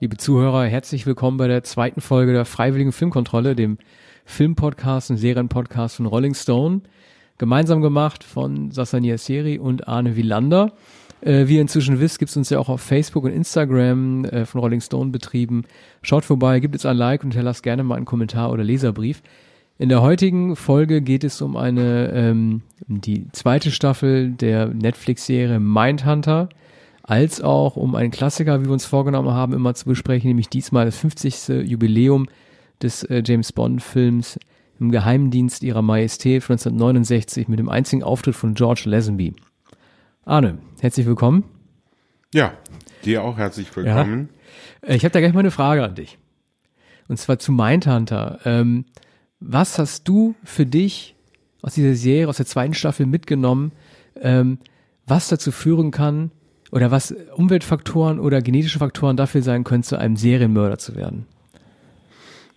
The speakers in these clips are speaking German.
Liebe Zuhörer, herzlich willkommen bei der zweiten Folge der Freiwilligen Filmkontrolle, dem Filmpodcast und Serienpodcast von Rolling Stone. Gemeinsam gemacht von Sassania Seri und Arne Wielander. Äh, wie ihr inzwischen wisst, gibt es uns ja auch auf Facebook und Instagram äh, von Rolling Stone betrieben. Schaut vorbei, gibt es ein Like und hinterlasst gerne mal einen Kommentar oder Leserbrief. In der heutigen Folge geht es um eine ähm, die zweite Staffel der Netflix-Serie Mindhunter als auch um einen Klassiker, wie wir uns vorgenommen haben, immer zu besprechen, nämlich diesmal das 50. Jubiläum des äh, James Bond-Films im Geheimdienst ihrer Majestät von 1969 mit dem einzigen Auftritt von George Lazenby. Arne, herzlich willkommen. Ja, dir auch herzlich willkommen. Ja. Äh, ich habe da gleich mal eine Frage an dich. Und zwar zu Mindhunter. Ähm, was hast du für dich aus dieser Serie, aus der zweiten Staffel mitgenommen, ähm, was dazu führen kann, oder was Umweltfaktoren oder genetische Faktoren dafür sein können, zu einem Serienmörder zu werden?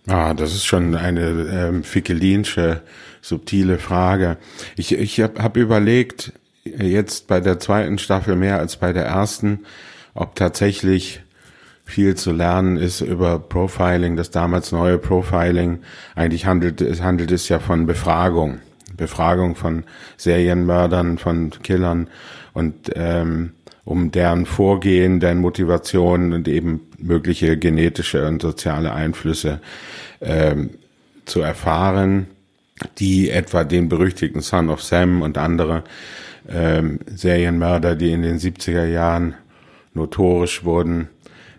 Ah, das ist schon eine ähm, fickelinsche, subtile Frage. Ich, ich habe hab überlegt, jetzt bei der zweiten Staffel mehr als bei der ersten, ob tatsächlich viel zu lernen ist über Profiling, das damals neue Profiling. Eigentlich handelt es, handelt es ja von Befragung. Befragung von Serienmördern, von Killern und ähm, um deren Vorgehen, deren Motivationen und eben mögliche genetische und soziale Einflüsse ähm, zu erfahren, die etwa den berüchtigten Son of Sam und andere ähm, Serienmörder, die in den 70er Jahren notorisch wurden,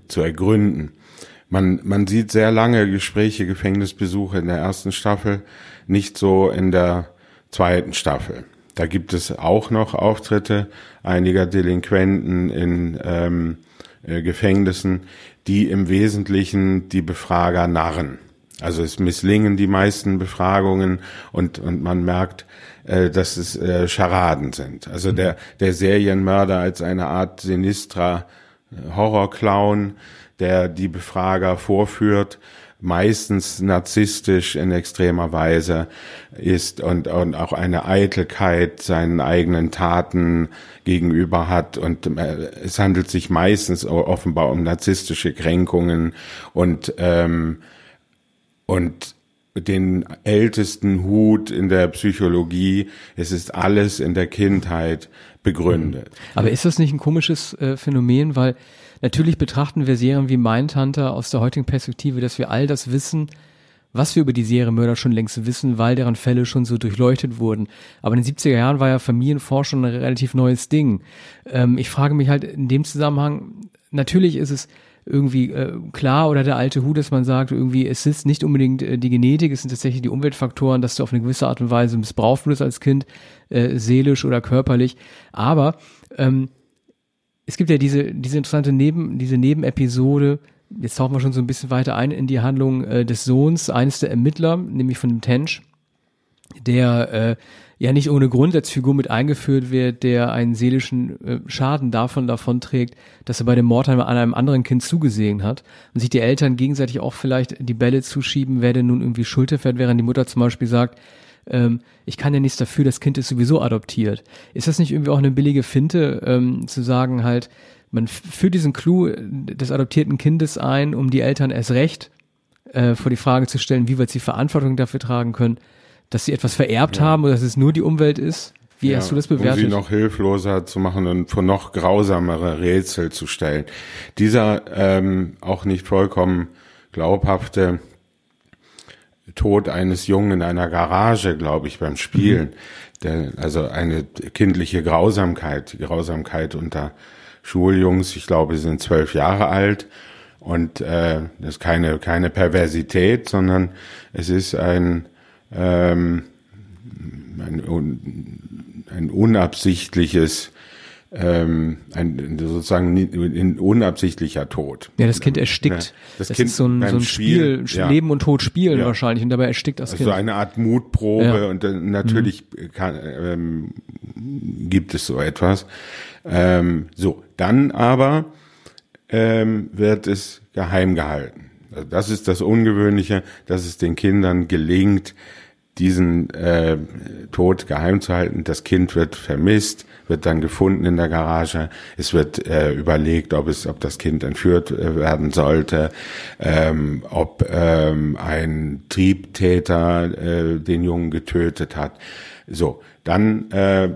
zu ergründen. Man, man sieht sehr lange Gespräche, Gefängnisbesuche in der ersten Staffel, nicht so in der zweiten Staffel. Da gibt es auch noch Auftritte einiger Delinquenten in ähm, äh, Gefängnissen, die im Wesentlichen die Befrager narren. Also es misslingen die meisten Befragungen und, und man merkt, äh, dass es äh, Scharaden sind. Also der, der Serienmörder als eine Art sinistra äh, Horrorclown, der die Befrager vorführt, meistens narzisstisch in extremer Weise ist und, und auch eine Eitelkeit seinen eigenen Taten gegenüber hat. Und äh, es handelt sich meistens offenbar um narzisstische Kränkungen und, ähm, und den ältesten Hut in der Psychologie. Es ist alles in der Kindheit begründet. Aber ist das nicht ein komisches äh, Phänomen, weil Natürlich betrachten wir Serien wie Mindhunter aus der heutigen Perspektive, dass wir all das wissen, was wir über die Serienmörder schon längst wissen, weil deren Fälle schon so durchleuchtet wurden. Aber in den 70er Jahren war ja Familienforschung ein relativ neues Ding. Ähm, ich frage mich halt in dem Zusammenhang, natürlich ist es irgendwie äh, klar oder der alte Hu, dass man sagt, irgendwie es ist nicht unbedingt äh, die Genetik, es sind tatsächlich die Umweltfaktoren, dass du auf eine gewisse Art und Weise missbraucht wurdest als Kind, äh, seelisch oder körperlich. Aber ähm, es gibt ja diese, diese interessante Neben, diese Nebenepisode, jetzt tauchen wir schon so ein bisschen weiter ein in die Handlung äh, des Sohns eines der Ermittler, nämlich von dem Tench, der äh, ja nicht ohne Grund als Figur mit eingeführt wird, der einen seelischen äh, Schaden davon davon trägt, dass er bei dem Mord an einem anderen Kind zugesehen hat und sich die Eltern gegenseitig auch vielleicht die Bälle zuschieben, wer denn nun irgendwie Schulter fährt, während die Mutter zum Beispiel sagt, ähm, ich kann ja nichts dafür, das Kind ist sowieso adoptiert. Ist das nicht irgendwie auch eine billige Finte, ähm, zu sagen halt, man führt diesen Clou des adoptierten Kindes ein, um die Eltern erst recht äh, vor die Frage zu stellen, wie weit sie Verantwortung dafür tragen können, dass sie etwas vererbt ja. haben oder dass es nur die Umwelt ist? Wie ja, hast du das bewertet? Um sie noch hilfloser zu machen und vor noch grausamere Rätsel zu stellen. Dieser ähm, auch nicht vollkommen glaubhafte Tod eines Jungen in einer Garage, glaube ich, beim Spielen. Mhm. Der, also eine kindliche Grausamkeit, die Grausamkeit unter Schuljungs, ich glaube, sie sind zwölf Jahre alt. Und äh, das ist keine, keine Perversität, sondern es ist ein, ähm, ein, ein unabsichtliches ähm, ein sozusagen ein unabsichtlicher Tod. Ja, das Kind erstickt. das, das kind ist so ein, so ein Spiel, Spiel ja. Leben und Tod spielen ja. wahrscheinlich und dabei erstickt das also Kind. So eine Art Mutprobe ja. und natürlich mhm. kann, ähm, gibt es so etwas. Ähm, so, dann aber ähm, wird es geheim gehalten. Also das ist das Ungewöhnliche, dass es den Kindern gelingt, diesen äh, Tod geheim zu halten. Das Kind wird vermisst, wird dann gefunden in der Garage. Es wird äh, überlegt, ob es, ob das Kind entführt äh, werden sollte, ähm, ob ähm, ein Triebtäter äh, den Jungen getötet hat. So, dann äh,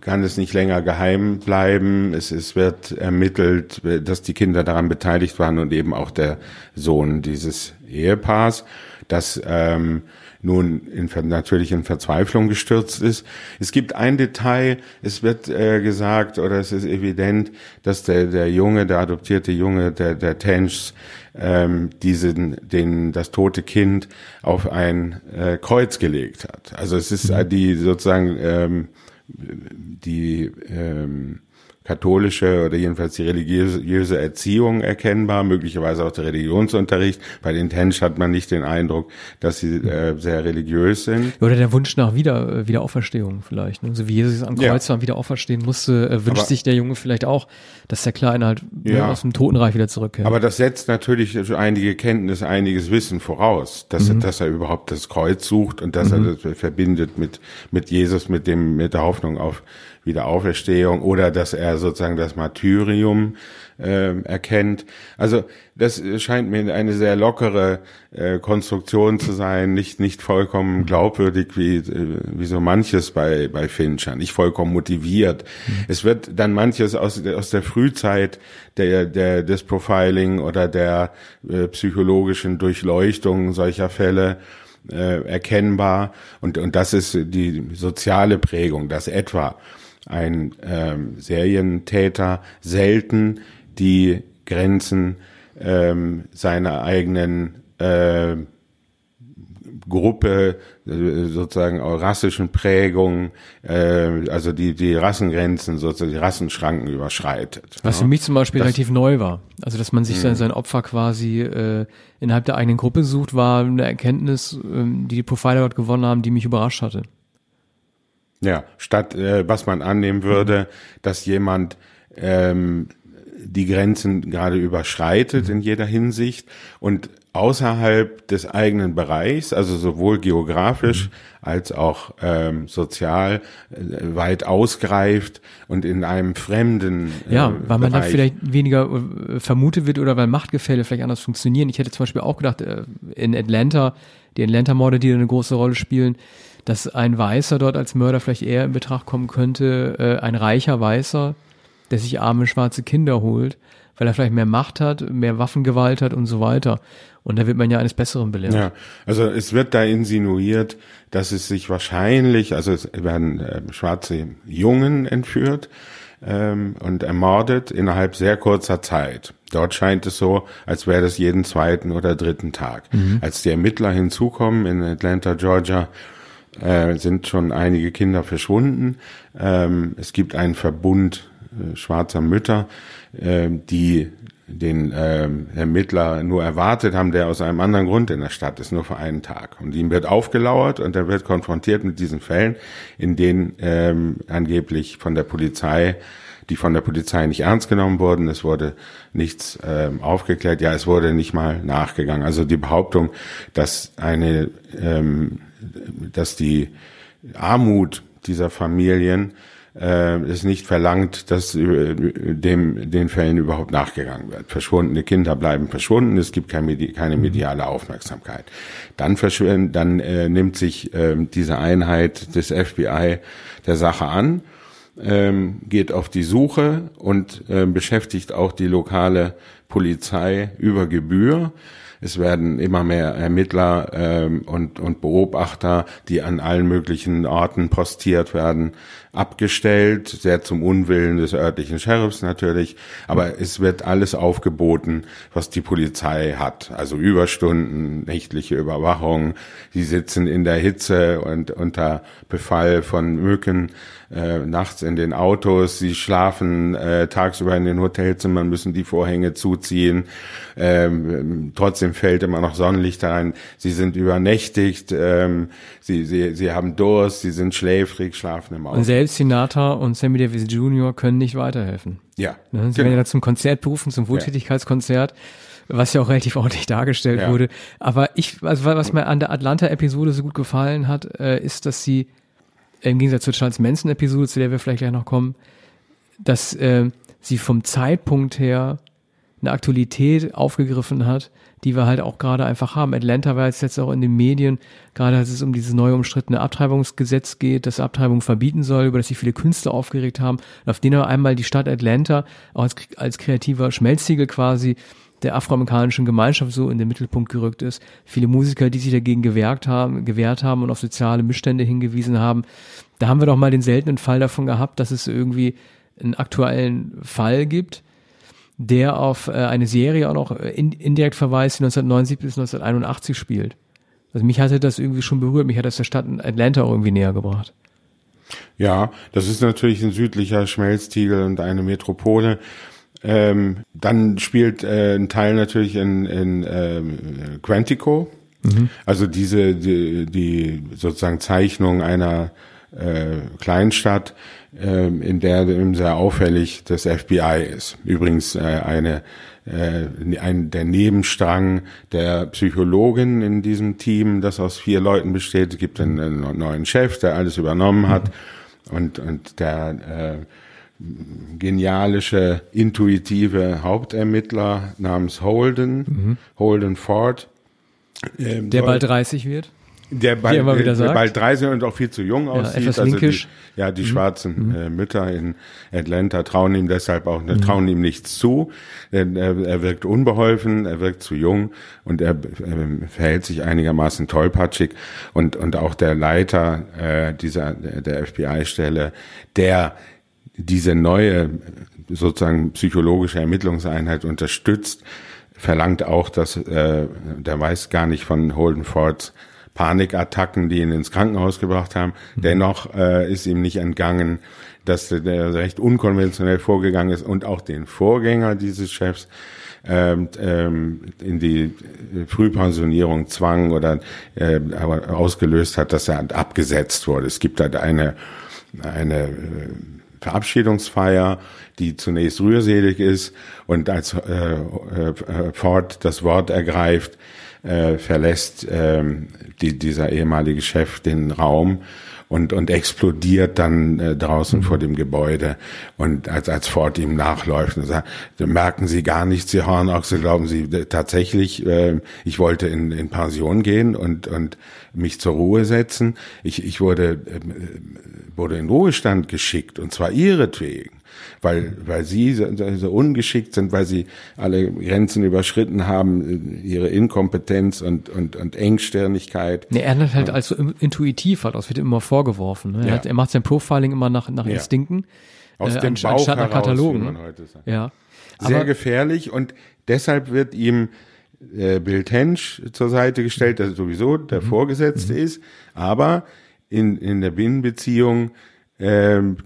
kann es nicht länger geheim bleiben. Es, es wird ermittelt, dass die Kinder daran beteiligt waren und eben auch der Sohn dieses Ehepaars, das ähm, nun in, natürlich in Verzweiflung gestürzt ist. Es gibt ein Detail, es wird äh, gesagt oder es ist evident, dass der, der Junge, der adoptierte Junge, der, der Tench, ähm, diesen, den, das tote Kind auf ein äh, Kreuz gelegt hat. Also es ist äh, die sozusagen ähm, die ähm, katholische oder jedenfalls die religiöse Erziehung erkennbar, möglicherweise auch der Religionsunterricht. Bei den Tench hat man nicht den Eindruck, dass sie äh, sehr religiös sind. Oder der Wunsch nach wieder, äh, Wiederauferstehung vielleicht. Ne? So wie Jesus am Kreuz ja. wieder auferstehen musste, äh, wünscht aber, sich der Junge vielleicht auch, dass der Kleine halt ne, ja. aus dem Totenreich wieder zurückkehrt. Aber das setzt natürlich einige Kenntnis, einiges Wissen voraus, dass, mhm. er, dass er überhaupt das Kreuz sucht und dass mhm. er das verbindet mit, mit Jesus, mit dem, mit der Hoffnung auf Wiederauferstehung oder dass er sozusagen das Martyrium äh, erkennt. Also das scheint mir eine sehr lockere äh, Konstruktion zu sein, nicht nicht vollkommen glaubwürdig wie äh, wie so manches bei bei Fincher, nicht vollkommen motiviert. Mhm. Es wird dann manches aus aus der Frühzeit der der des Profiling oder der äh, psychologischen Durchleuchtung solcher Fälle äh, erkennbar und und das ist die soziale Prägung, dass etwa ein ähm, Serientäter selten die Grenzen ähm, seiner eigenen äh, Gruppe, sozusagen rassischen Prägung, äh, also die, die Rassengrenzen, sozusagen die Rassenschranken überschreitet. Was für mich zum Beispiel das, relativ neu war. Also, dass man sich sein, hm. sein Opfer quasi äh, innerhalb der eigenen Gruppe sucht, war eine Erkenntnis, ähm, die die Profiler dort gewonnen haben, die mich überrascht hatte. Ja, statt äh, was man annehmen würde, dass jemand ähm, die Grenzen gerade überschreitet in jeder Hinsicht und außerhalb des eigenen Bereichs, also sowohl geografisch als auch ähm, sozial äh, weit ausgreift und in einem fremden äh, Ja, weil man Bereich. da vielleicht weniger äh, vermutet wird oder weil Machtgefälle vielleicht anders funktionieren. Ich hätte zum Beispiel auch gedacht, äh, in Atlanta, die Atlanta-Morde, die da eine große Rolle spielen, dass ein Weißer dort als Mörder vielleicht eher in Betracht kommen könnte, äh, ein reicher Weißer, der sich arme schwarze Kinder holt, weil er vielleicht mehr Macht hat, mehr Waffengewalt hat und so weiter. Und da wird man ja eines Besseren belehrt. Ja, also es wird da insinuiert, dass es sich wahrscheinlich, also es werden äh, schwarze Jungen entführt ähm, und ermordet innerhalb sehr kurzer Zeit. Dort scheint es so, als wäre das jeden zweiten oder dritten Tag. Mhm. Als die Ermittler hinzukommen in Atlanta, Georgia, äh, sind schon einige Kinder verschwunden. Ähm, es gibt einen Verbund äh, schwarzer Mütter, äh, die den äh, Ermittler nur erwartet haben, der aus einem anderen Grund in der Stadt ist, nur für einen Tag. Und ihm wird aufgelauert und er wird konfrontiert mit diesen Fällen, in denen ähm, angeblich von der Polizei die von der Polizei nicht ernst genommen wurden. Es wurde nichts ähm, aufgeklärt. Ja, es wurde nicht mal nachgegangen. Also die Behauptung, dass eine ähm, dass die Armut dieser Familien äh, es nicht verlangt, dass äh, dem den Fällen überhaupt nachgegangen wird. Verschwundene Kinder bleiben verschwunden, es gibt kein, keine mediale Aufmerksamkeit. Dann verschwinden, dann äh, nimmt sich äh, diese Einheit des FBI der Sache an, ähm, geht auf die Suche und äh, beschäftigt auch die lokale Polizei über Gebühr. Es werden immer mehr Ermittler ähm, und, und Beobachter, die an allen möglichen Orten postiert werden, abgestellt, sehr zum Unwillen des örtlichen Sheriffs natürlich, aber es wird alles aufgeboten, was die Polizei hat, also Überstunden, nächtliche Überwachung, sie sitzen in der Hitze und unter Befall von Mücken äh, nachts in den Autos, sie schlafen äh, tagsüber in den Hotelzimmern, müssen die Vorhänge zuziehen, ähm, trotzdem fällt immer noch Sonnenlicht rein, sie sind übernächtigt, ähm, sie, sie, sie haben Durst, sie sind schläfrig, schlafen im Auto. Und selbst Sinatra und Sammy Davis Jr. können nicht weiterhelfen. Ja. Ne? Sie genau. werden ja zum Konzert berufen, zum Wohltätigkeitskonzert. was ja auch relativ ordentlich dargestellt Ja. wurde. Aber ich, also was mir an der Atlanta-Episode so gut gefallen hat, äh, ist, dass sie im Gegensatz zur Charles Manson-Episode, zu der wir vielleicht gleich noch kommen, dass äh, sie vom Zeitpunkt her eine Aktualität aufgegriffen hat, die wir halt auch gerade einfach haben. Atlanta war jetzt, jetzt auch in den Medien, gerade als es um dieses neue umstrittene Abtreibungsgesetz geht, das Abtreibung verbieten soll, über das sich viele Künstler aufgeregt haben, auf den aber einmal die Stadt Atlanta auch als, als kreativer Schmelztiegel quasi der afroamerikanischen Gemeinschaft so in den Mittelpunkt gerückt ist. Viele Musiker, die sich dagegen gewehrt haben, gewehrt haben und auf soziale Missstände hingewiesen haben. Da haben wir doch mal den seltenen Fall davon gehabt, dass es irgendwie einen aktuellen Fall gibt, der auf äh, eine Serie auch noch äh, in, indirekt verweist, die 1979 bis 1981 spielt. Also mich hatte das irgendwie schon berührt, mich hat das der Stadt Atlanta auch irgendwie näher gebracht. Ja, das ist natürlich ein südlicher Schmelztiegel und eine Metropole. Ähm, dann spielt äh, ein Teil natürlich in, in ähm, Quantico. Also diese die, die sozusagen Zeichnung einer äh, Kleinstadt, ähm, in der eben sehr auffällig das FBI ist. Übrigens äh, eine äh, ein, der Nebenstrang der Psychologin in diesem Team, das aus vier Leuten besteht. Es gibt einen, einen neuen Chef, der alles übernommen hat und, und der äh, genialische, intuitive Hauptermittler namens Holden, Holden Ford. Ähm, Der bald 30 wird. der bald, er der sagt. bald 30 und auch viel zu jung aussieht. etwas also linkisch. Die, ja, die schwarzen äh, Mütter in Atlanta trauen ihm deshalb auch, trauen ihm nichts zu. Denn er, er wirkt unbeholfen, er wirkt zu jung und er äh, verhält sich einigermaßen tollpatschig. Und, und auch der Leiter äh, dieser der, der FBI-Stelle, der diese neue sozusagen psychologische Ermittlungseinheit unterstützt, verlangt auch, dass äh, der weiß gar nicht von Holden Fords Panikattacken, die ihn ins Krankenhaus gebracht haben. Dennoch äh, ist ihm nicht entgangen, dass der- recht unkonventionell vorgegangen ist und auch den Vorgänger dieses Chefs ähm, ähm, in die Frühpensionierung zwang oder äh, aber ausgelöst hat, dass er abgesetzt wurde. Es gibt halt eine eine äh, Verabschiedungsfeier, die zunächst rührselig ist und als äh, äh, Ford das Wort ergreift, äh, verlässt ähm, die, dieser ehemalige Chef den Raum und, und explodiert dann äh, draußen vor dem Gebäude und als, als Ford ihm nachläuft und sagt, merken Sie gar nichts, Sie Hornochse, glauben Sie äh, tatsächlich, äh, ich wollte in, in Pension gehen und, und mich zur Ruhe setzen. Ich, ich wurde, ähm, wurde in Ruhestand geschickt und zwar ihretwegen weil, weil sie so, so ungeschickt sind, weil sie alle Grenzen überschritten haben, ihre Inkompetenz und, und, und Engstirnigkeit. Nee, er hat halt als so intuitiv halt, das wird ihm immer vorgeworfen. Ne? Er, Ja. hat, er macht sein Profiling immer nach, nach Ja. Instinkten. Aus äh, dem Bauch anstatt nach heraus, Katalogen. wie ne? man heute sagt. Ja. Sehr Aber, gefährlich und deshalb wird ihm äh, Bill Tench zur Seite gestellt, der sowieso der Mhm. Vorgesetzte ist, aber in, in der Binnenbeziehung ähm,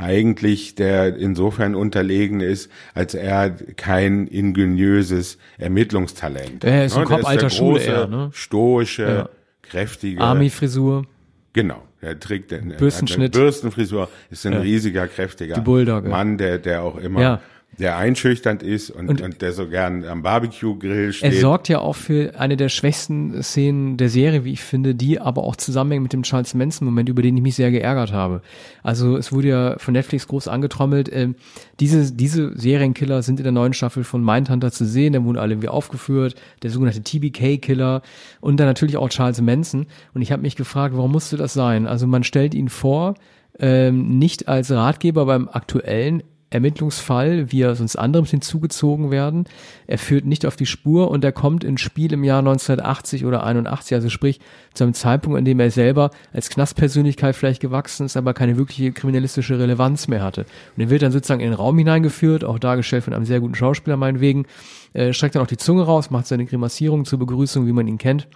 eigentlich der insofern unterlegen ist, als er kein ingeniöses Ermittlungstalent Er ist ein Ne, Kopf alter Schule eher, ne? stoische, Ja. kräftige, Army-Frisur. Genau, er trägt den Bürstenschnitt. Bürstenfrisur, ist ein riesiger, kräftiger Die Bulldogge. Mann, der, der auch immer, Ja. Der einschüchternd ist und, Und- und, der so gern am Barbecue-Grill Er steht. sorgt ja auch für eine der schwächsten Szenen der Serie, wie ich finde, die aber auch zusammenhängt mit dem Charles Manson-Moment, über den ich mich sehr geärgert habe. Also es wurde ja von Netflix groß angetrommelt, ähm, diese, diese Serienkiller sind in der neuen Staffel von Mindhunter zu sehen, da wurden alle irgendwie aufgeführt, der sogenannte TBK-Killer und dann natürlich auch Charles Manson. Und ich habe mich gefragt, warum musste das sein? Also man stellt ihn vor, ähm, nicht als Ratgeber beim aktuellen Ermittlungsfall, wie er sonst anderem hinzugezogen werden. Er führt nicht auf die Spur und er kommt ins Spiel im Jahr 1980 oder 81, also sprich zu einem Zeitpunkt, in dem er selber als Knastpersönlichkeit vielleicht gewachsen ist, aber keine wirkliche kriminalistische Relevanz mehr hatte. Und er wird dann sozusagen in den Raum hineingeführt, auch dargestellt von einem sehr guten Schauspieler meinetwegen, äh, streckt dann auch die Zunge raus, macht seine Grimassierung zur Begrüßung, wie man ihn kennt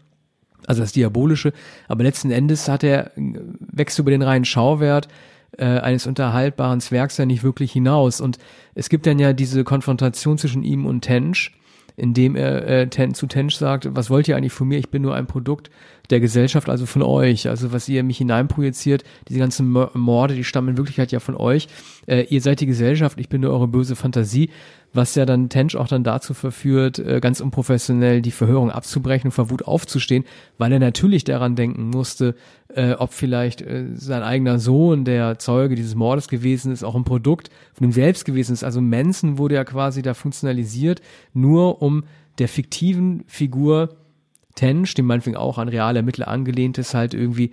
also das Diabolische, aber letzten Endes hat er, wächst über den reinen Schauwert äh, eines unterhaltbaren Zwergs ja nicht wirklich hinaus. Und es gibt dann ja diese Konfrontation zwischen ihm und Tench, in dem er äh, Ten, zu Tench sagt, was wollt ihr eigentlich von mir? Ich bin nur ein Produkt der Gesellschaft, also von euch. Also was ihr mich hineinprojiziert, diese ganzen Morde, die stammen in Wirklichkeit ja von euch. Äh, ihr seid die Gesellschaft, ich bin nur eure böse Fantasie, was ja dann Tench auch dann dazu verführt, äh, ganz unprofessionell die Verhörung abzubrechen und vor Wut aufzustehen, weil er natürlich daran denken musste, äh, ob vielleicht äh, sein eigener Sohn, der Zeuge dieses Mordes gewesen ist, auch ein Produkt von ihm selbst gewesen ist. Also Manson wurde ja quasi da funktionalisiert, nur um der fiktiven Figur Tench, dem meinetwegen auch an reale Ermittler angelehnt ist, halt irgendwie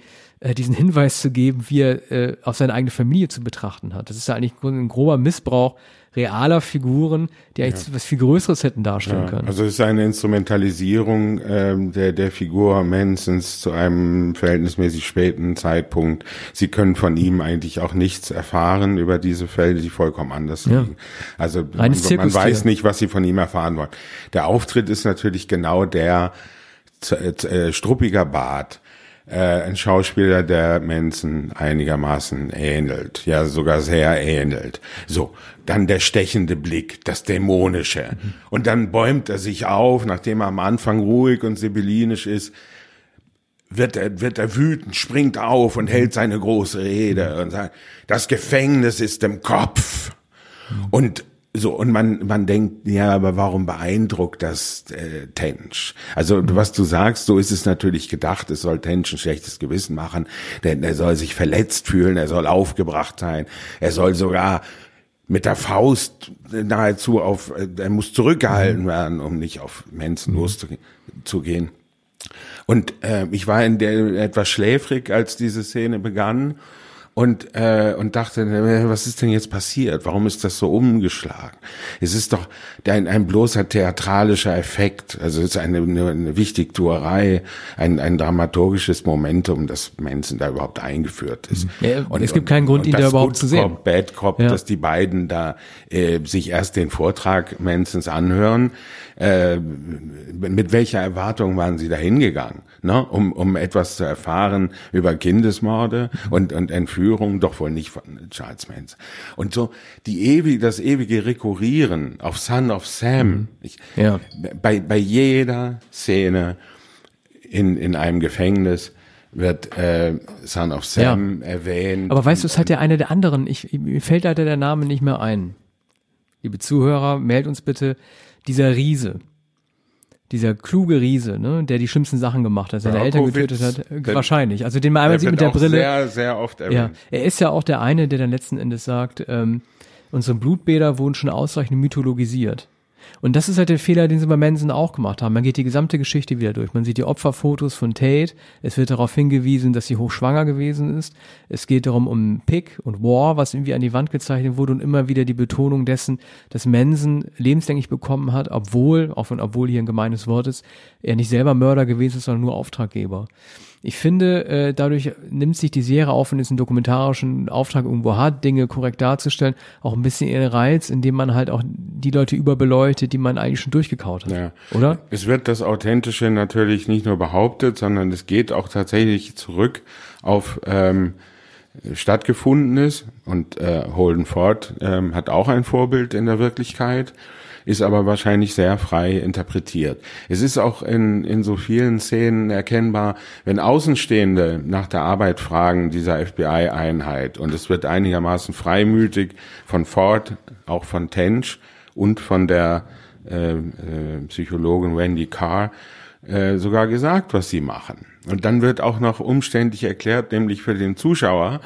diesen Hinweis zu geben, wie er auf seine eigene Familie zu betrachten hat. Das ist ja eigentlich ein grober Missbrauch realer Figuren, die eigentlich ja. was viel Größeres hätten darstellen ja, können. Also es ist eine Instrumentalisierung ähm, der, der Figur Mansons zu einem verhältnismäßig späten Zeitpunkt. Sie können von ihm eigentlich auch nichts erfahren über diese Fälle, die vollkommen anders ja. liegen. Also man, man weiß nicht, was sie von ihm erfahren wollen. Der Auftritt ist natürlich genau der äh, struppiger Bart, äh, ein Schauspieler, der Manson einigermaßen ähnelt, ja sogar sehr ähnelt. So, dann der stechende Blick, das Dämonische. Mhm. Und dann bäumt er sich auf, nachdem er am Anfang ruhig und sibyllinisch ist, wird er, wird er wütend, springt auf und hält seine große Rede und sagt, das Gefängnis ist im Kopf. Und so, und man, man denkt, ja, aber warum beeindruckt das äh, Tench? Also, mhm. was du sagst, so ist es natürlich gedacht, es soll Tench ein schlechtes Gewissen machen, denn er soll sich verletzt fühlen, er soll aufgebracht sein, er soll sogar mit der Faust nahezu auf, äh, er muss zurückgehalten mhm. werden, um nicht auf Mensen mhm. loszugehen. Und äh, ich war in der etwas schläfrig, als diese Szene begann und äh, und dachte, was ist denn jetzt passiert? Warum ist das so umgeschlagen? Es ist doch ein, ein bloßer theatralischer Effekt. Also es ist eine, eine, Wichtigtuerei, ein, ein dramaturgisches Momentum, dass Manson da überhaupt eingeführt ist. Ja, und es gibt keinen Grund, ihn da überhaupt zu sehen. Cop, Bad Cop, ja. dass die beiden da äh, sich erst den Vortrag Mansons anhören. Äh, mit welcher Erwartung waren sie da hingegangen? Ne? Um, um etwas zu erfahren über Kindesmorde und, und Entführung, doch wohl nicht von Charles Manson. Und so die ewige, das ewige Rekurrieren auf Son of Sam. Mhm. Ich, ja. bei, bei jeder Szene in, in einem Gefängnis wird äh, Son of Sam ja. erwähnt. Aber weißt du, es hat ja eine der anderen, ich, mir fällt leider der Name nicht mehr ein. Liebe Zuhörer, meldet uns bitte dieser Riese dieser kluge Riese, ne, der die schlimmsten Sachen gemacht hat, seine ja, Eltern getötet hat, äh, wahrscheinlich. Also den man einmal sieht mit der Brille. Sehr, sehr oft erwähnt. Ja, er ist ja auch der eine, der dann letzten Endes sagt, ähm, unsere Blutbäder wurden schon ausreichend mythologisiert. Und das ist halt der Fehler, den sie bei Manson auch gemacht haben. Man geht die gesamte Geschichte wieder durch. Man sieht die Opferfotos von Tate. Es wird darauf hingewiesen, dass sie hochschwanger gewesen ist. Es geht darum um Pick und War, was irgendwie an die Wand gezeichnet wurde und immer wieder die Betonung dessen, dass Manson lebenslänglich bekommen hat, obwohl, auch wenn obwohl hier ein gemeines Wort ist, er nicht selber Mörder gewesen ist, sondern nur Auftraggeber. Ich finde, äh, dadurch nimmt sich die Serie auf, wenn es einen dokumentarischen Auftrag irgendwo hat, Dinge korrekt darzustellen, auch ein bisschen ihren Reiz, indem man halt auch die Leute überbeleuchtet, die man eigentlich schon durchgekaut hat. Ja. Oder? Es wird das Authentische natürlich nicht nur behauptet, sondern es geht auch tatsächlich zurück auf ähm, stattgefundenes und äh, Holden Ford ähm, hat auch ein Vorbild in der Wirklichkeit ist aber wahrscheinlich sehr frei interpretiert. Es ist auch in, in so vielen Szenen erkennbar, wenn Außenstehende nach der Arbeit fragen dieser FBI-Einheit und es wird einigermaßen freimütig von Ford, auch von Tench und von der äh, äh, Psychologin Wendy Carr äh, sogar gesagt, was sie machen. Und dann wird auch noch umständlich erklärt, nämlich für den Zuschauer,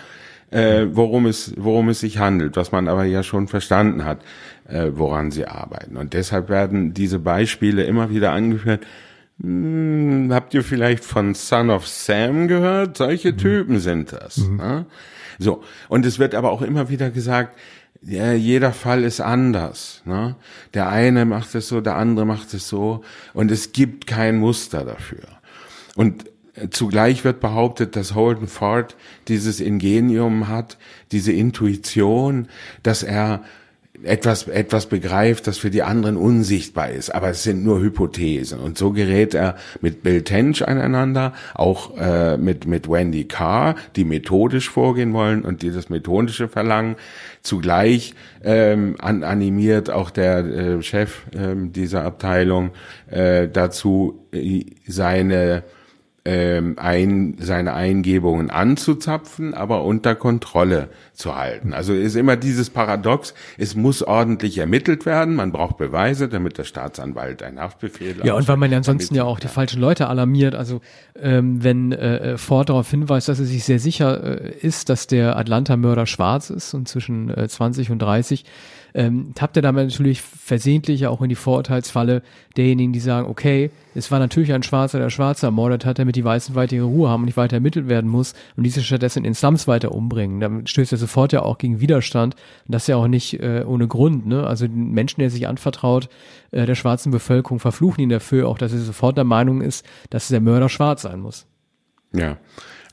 äh, worum es worum es sich handelt, was man aber ja schon verstanden hat äh, woran sie arbeiten. Und deshalb werden diese Beispiele immer wieder angeführt. Hm, habt ihr vielleicht von Son of Sam gehört? Solche mhm. Typen sind das. Mhm. Ne? So. Und es wird aber auch immer wieder gesagt, ja, jeder Fall ist anders. Ne? Der eine macht es so, der andere macht es so. Und es gibt kein Muster dafür. Und äh, Zugleich wird behauptet, dass Holden Ford dieses Ingenium hat, diese Intuition, dass er etwas, etwas begreift, das für die anderen unsichtbar ist. Aber es sind nur Hypothesen. Und so gerät er mit Bill Tench aneinander, auch äh, mit, mit Wendy Carr, die methodisch vorgehen wollen und die das Methodische verlangen. Zugleich ähm, an, animiert auch der äh, Chef äh, dieser Abteilung äh, dazu, äh, seine ähm, ein, seine Eingebungen anzuzapfen, aber unter Kontrolle zu halten. Also ist immer dieses Paradox, es muss ordentlich ermittelt werden, man braucht Beweise, damit der Staatsanwalt einen Haftbefehl Ja, und weil man ja ansonsten ja auch die falschen Leute alarmiert. Also ähm, wenn äh, Ford darauf hinweist, dass er sich sehr sicher äh, ist, dass der Atlanta-Mörder schwarz ist und zwischen äh, 20 und 30, ähm, tappt er damit natürlich versehentlich auch in die Vorurteilsfalle derjenigen, die sagen, okay, es war natürlich ein Schwarzer, der Schwarze ermordet hat, damit die Weißen weiter ihre Ruhe haben und nicht weiter ermittelt werden muss und diese stattdessen in Slums weiter umbringen. Damit stößt er sofort ja auch gegen Widerstand und das ja auch nicht äh, ohne Grund. Ne? Also den Menschen, der sich anvertraut, äh, der schwarzen Bevölkerung, verfluchen ihn dafür auch, dass er sofort der Meinung ist, dass der Mörder schwarz sein muss. Ja,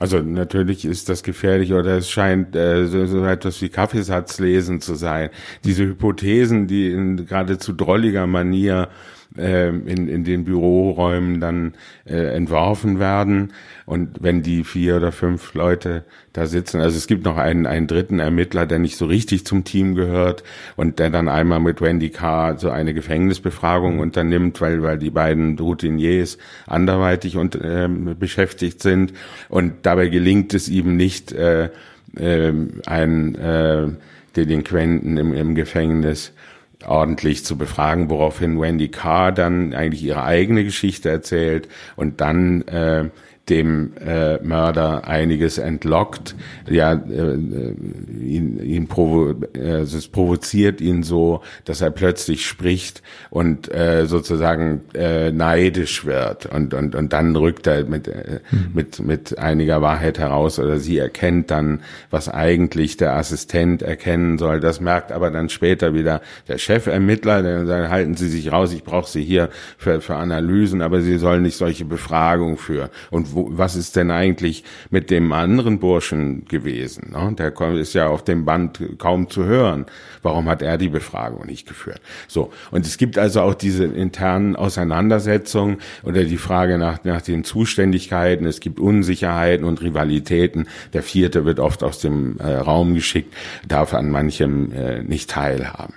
also natürlich ist das gefährlich oder es scheint äh, so, so etwas wie Kaffeesatzlesen zu sein. Diese Hypothesen, die in geradezu drolliger Manier äh, in, in den Büroräumen dann äh, entworfen werden. Und wenn die vier oder fünf Leute da sitzen, also es gibt noch einen, einen dritten Ermittler, der nicht so richtig zum Team gehört und der dann einmal mit Wendy Carr so eine Gefängnisbefragung unternimmt, weil, weil die beiden Routiniers anderweitig und, äh, beschäftigt sind. Und dabei gelingt es ihm nicht, äh, äh, einen äh, Delinquenten im, im Gefängnis ordentlich zu befragen, woraufhin Wendy Carr dann eigentlich ihre eigene Geschichte erzählt und dann äh, dem äh, Mörder einiges entlockt. Ja, äh, ihn, ihn provo äh, es provoziert ihn so, dass er plötzlich spricht und äh, sozusagen äh, neidisch wird und und und dann rückt er mit äh, mhm. mit mit einiger Wahrheit heraus oder sie erkennt dann, was eigentlich der Assistent erkennen soll. Das merkt aber dann später wieder der Chefermittler, der sagt, halten Sie sich raus, ich brauche Sie hier für für Analysen, aber Sie sollen nicht solche Befragungen führen und wo, was ist denn eigentlich mit dem anderen Burschen gewesen? Ne? Der ist ja auf dem Band kaum zu hören. Warum hat er die Befragung nicht geführt? So. Und es gibt also auch diese internen Auseinandersetzungen oder die Frage nach, nach den Zuständigkeiten. Es gibt Unsicherheiten und Rivalitäten. Der vierte wird oft aus dem äh, Raum geschickt, darf an manchem äh, nicht teilhaben.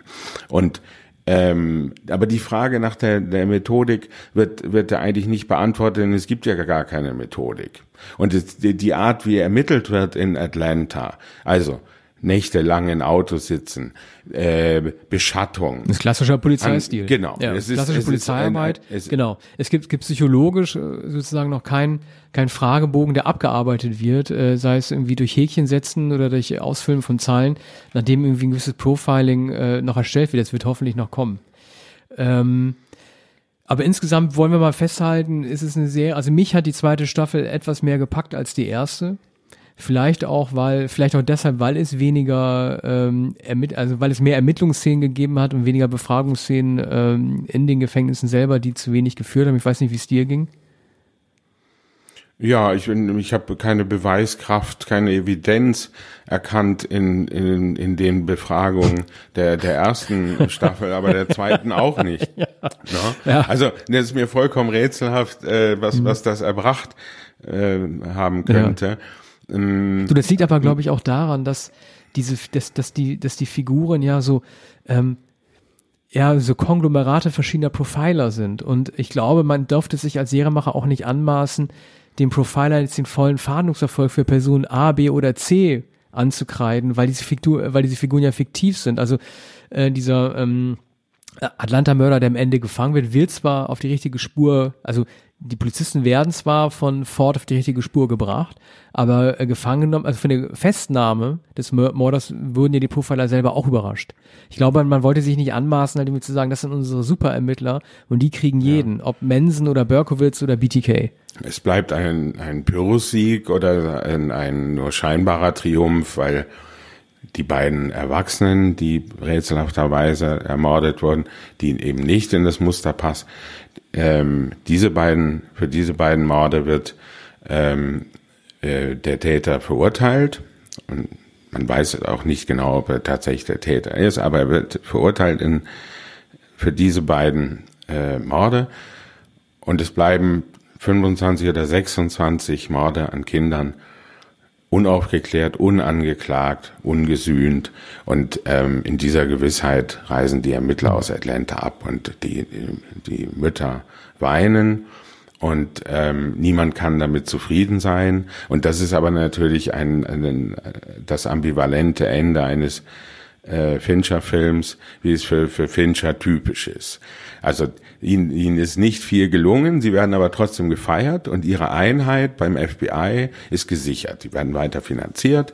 Und ähm, aber die Frage nach der, der Methodik wird, wird da eigentlich nicht beantwortet, denn es gibt ja gar keine Methodik. Und die Art, wie ermittelt wird in Atlanta, also nächtelang in Autos sitzen, äh, Beschattung. Das ist klassischer Polizeistil. An, genau. Ja, es klassische ist, Polizeiarbeit. Ein, es genau. Es gibt, gibt psychologisch äh, sozusagen noch kein, kein Fragebogen, der abgearbeitet wird, äh, sei es irgendwie durch Häkchen setzen oder durch Ausfüllen von Zahlen, nachdem irgendwie ein gewisses Profiling äh, noch erstellt wird. Das wird hoffentlich noch kommen. Ähm, aber insgesamt wollen wir mal festhalten, ist es eine sehr, also mich hat die zweite Staffel etwas mehr gepackt als die erste. Vielleicht auch, weil, vielleicht auch deshalb, weil es weniger, ähm, also weil es mehr Ermittlungsszenen gegeben hat und weniger Befragungsszenen ähm, in den Gefängnissen selber, die zu wenig geführt haben. Ich weiß nicht, wie es dir ging. Ja, ich bin, ich habe keine Beweiskraft, keine Evidenz erkannt in, in, in den Befragungen der, der ersten Staffel, aber der zweiten auch nicht. ja. No? ja. Also, das ist mir vollkommen rätselhaft, äh, was, mhm. was das erbracht äh, haben könnte. Ja. Ähm, du, das liegt aber, glaube ich, auch daran, dass diese, dass, dass die, dass die Figuren ja so, ähm, ja, so Konglomerate verschiedener Profiler sind. Und ich glaube, man dürfte sich als Seriemacher auch nicht anmaßen, dem Profiler jetzt den vollen Fahndungserfolg für Person A, B oder C anzukreiden, weil diese Figur, weil diese Figuren ja fiktiv sind. Also äh, dieser ähm, Atlanta-Mörder, der am Ende gefangen wird, wird zwar auf die richtige Spur, also die Polizisten werden zwar von Ford auf die richtige Spur gebracht, aber äh, gefangen genommen, also für eine Festnahme des Morders wurden ja die Profiler selber auch überrascht. Ich glaube, man wollte sich nicht anmaßen, halt irgendwie zu sagen, das sind unsere Superermittler und die kriegen jeden, ja. ob Mensen oder Berkowitz oder BTK. Es bleibt ein, ein Pyrrhus-Sieg oder ein, ein nur scheinbarer Triumph, weil die beiden Erwachsenen, die rätselhafterweise ermordet wurden, die eben nicht in das Muster passen, ähm, diese beiden, für diese beiden Morde wird ähm, äh, der Täter verurteilt. Und man weiß auch nicht genau, ob er tatsächlich der Täter ist, aber er wird verurteilt in, für diese beiden äh, Morde. Und es bleiben 25 oder 26 Morde an Kindern unaufgeklärt, unangeklagt, ungesühnt. Und ähm, in dieser Gewissheit reisen die Ermittler aus Atlanta ab und die, die Mütter weinen. und ähm, niemand kann damit zufrieden sein. Und das ist aber natürlich ein, ein das ambivalente Ende eines äh, Fincher-Films, wie es für, für Fincher typisch ist. Also ihnen, ihnen ist nicht viel gelungen, sie werden aber trotzdem gefeiert und ihre Einheit beim FBI ist gesichert. Sie werden weiter finanziert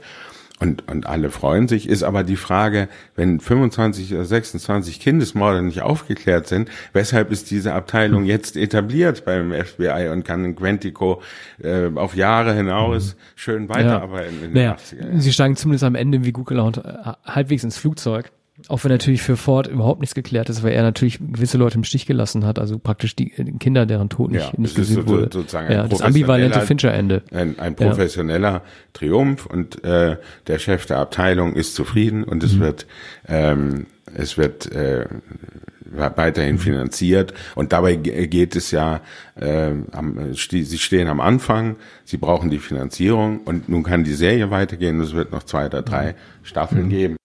und, und alle freuen sich, ist aber die Frage, wenn 25 oder 26 Kindesmorde nicht aufgeklärt sind, weshalb ist diese Abteilung jetzt etabliert beim FBI und kann in Quantico äh, auf Jahre hinaus schön weiterarbeiten ja. in den naja, 80er Sie steigen zumindest am Ende wie gut gelaunt äh, halbwegs ins Flugzeug auch wenn natürlich für Ford überhaupt nichts geklärt ist, weil er natürlich gewisse Leute im Stich gelassen hat, also praktisch die, die Kinder, deren Tod nicht, ja, nicht gesehen wurde. Sozusagen ja, das ambivalente Fincher-Ende. Ein, ein professioneller ja. Triumph und äh, der Chef der Abteilung ist zufrieden und es mhm. wird ähm, es wird äh, weiterhin finanziert und dabei geht es ja, äh, am, sie stehen am Anfang, sie brauchen die Finanzierung und nun kann die Serie weitergehen und es wird noch zwei oder drei mhm. Staffeln mhm. geben.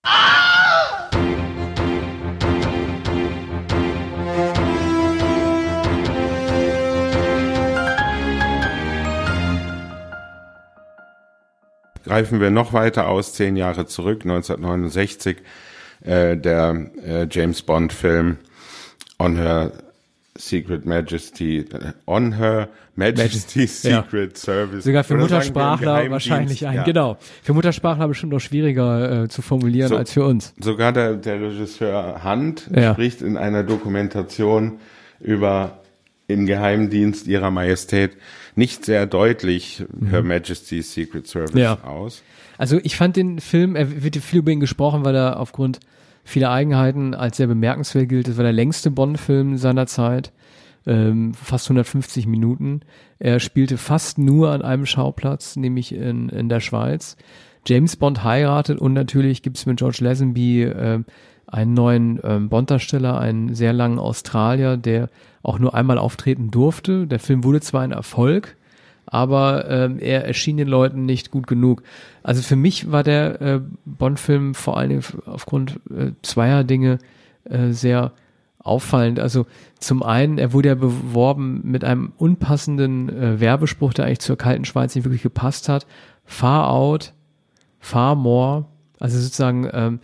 Greifen wir noch weiter aus, zehn Jahre zurück, 1969, äh, der äh, James Bond Film On Her Secret Majesty, äh, On Her Majesty Majest Secret ja. Service. Sogar für Muttersprachler wahrscheinlich ein, ja. genau. Für Muttersprachler bestimmt noch schwieriger äh, zu formulieren so, als für uns. Sogar der, der Regisseur Hunt ja. spricht in einer Dokumentation über im Geheimdienst ihrer Majestät nicht sehr deutlich mhm. Her Majesty's Secret Service ja. aus. Also ich fand den Film, er wird viel über ihn gesprochen, weil er aufgrund vieler Eigenheiten als sehr bemerkenswert gilt. Das war der längste Bond-Film seiner Zeit, ähm, fast 150 Minuten. Er spielte fast nur an einem Schauplatz, nämlich in, in der Schweiz. James Bond heiratet und natürlich gibt's mit George Lazenby äh, einen neuen ähm, Bond-Darsteller, einen sehr langen Australier, der auch nur einmal auftreten durfte. Der Film wurde zwar ein Erfolg, aber ähm, er erschien den Leuten nicht gut genug. Also für mich war der äh, Bond-Film vor allen Dingen aufgrund äh, zweier Dinge äh, sehr auffallend. Also zum einen, er wurde ja beworben mit einem unpassenden äh, Werbespruch, der eigentlich zur kalten Schweiz nicht wirklich gepasst hat. Far out, far more. Also sozusagen ähm,